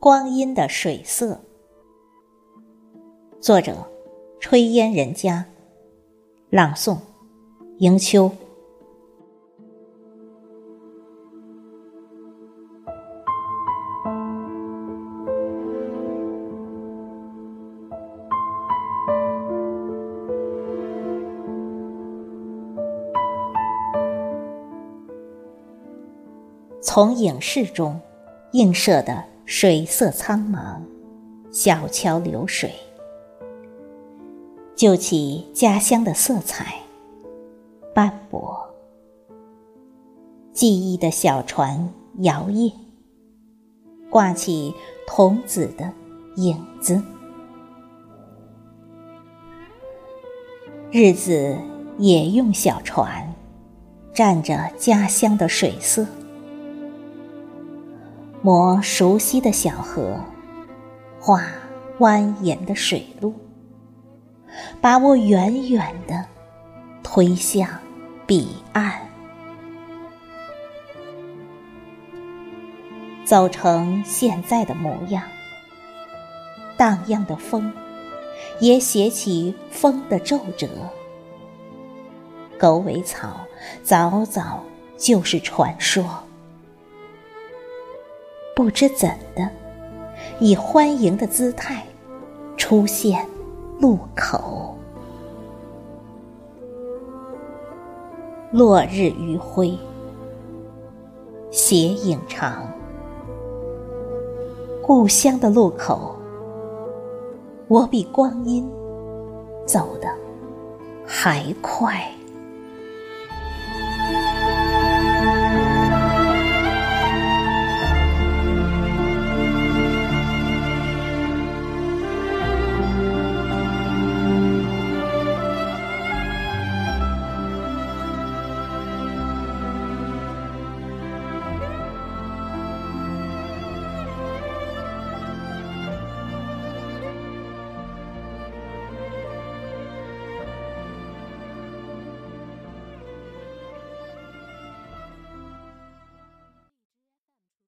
光阴的水色。作者：炊烟人家。朗诵：迎秋。从影视中映射的水色苍茫，小桥流水，就起家乡的色彩斑驳。记忆的小船摇曳，挂起童子的影子。日子也用小船，蘸着家乡的水色。磨熟悉的小河，画蜿蜒的水路，把我远远的推向彼岸。走成现在的模样，荡漾的风也写起风的皱褶。狗尾草早早就是传说。不知怎的，以欢迎的姿态出现路口。落日余晖，斜影长，故乡的路口，我比光阴走得还快。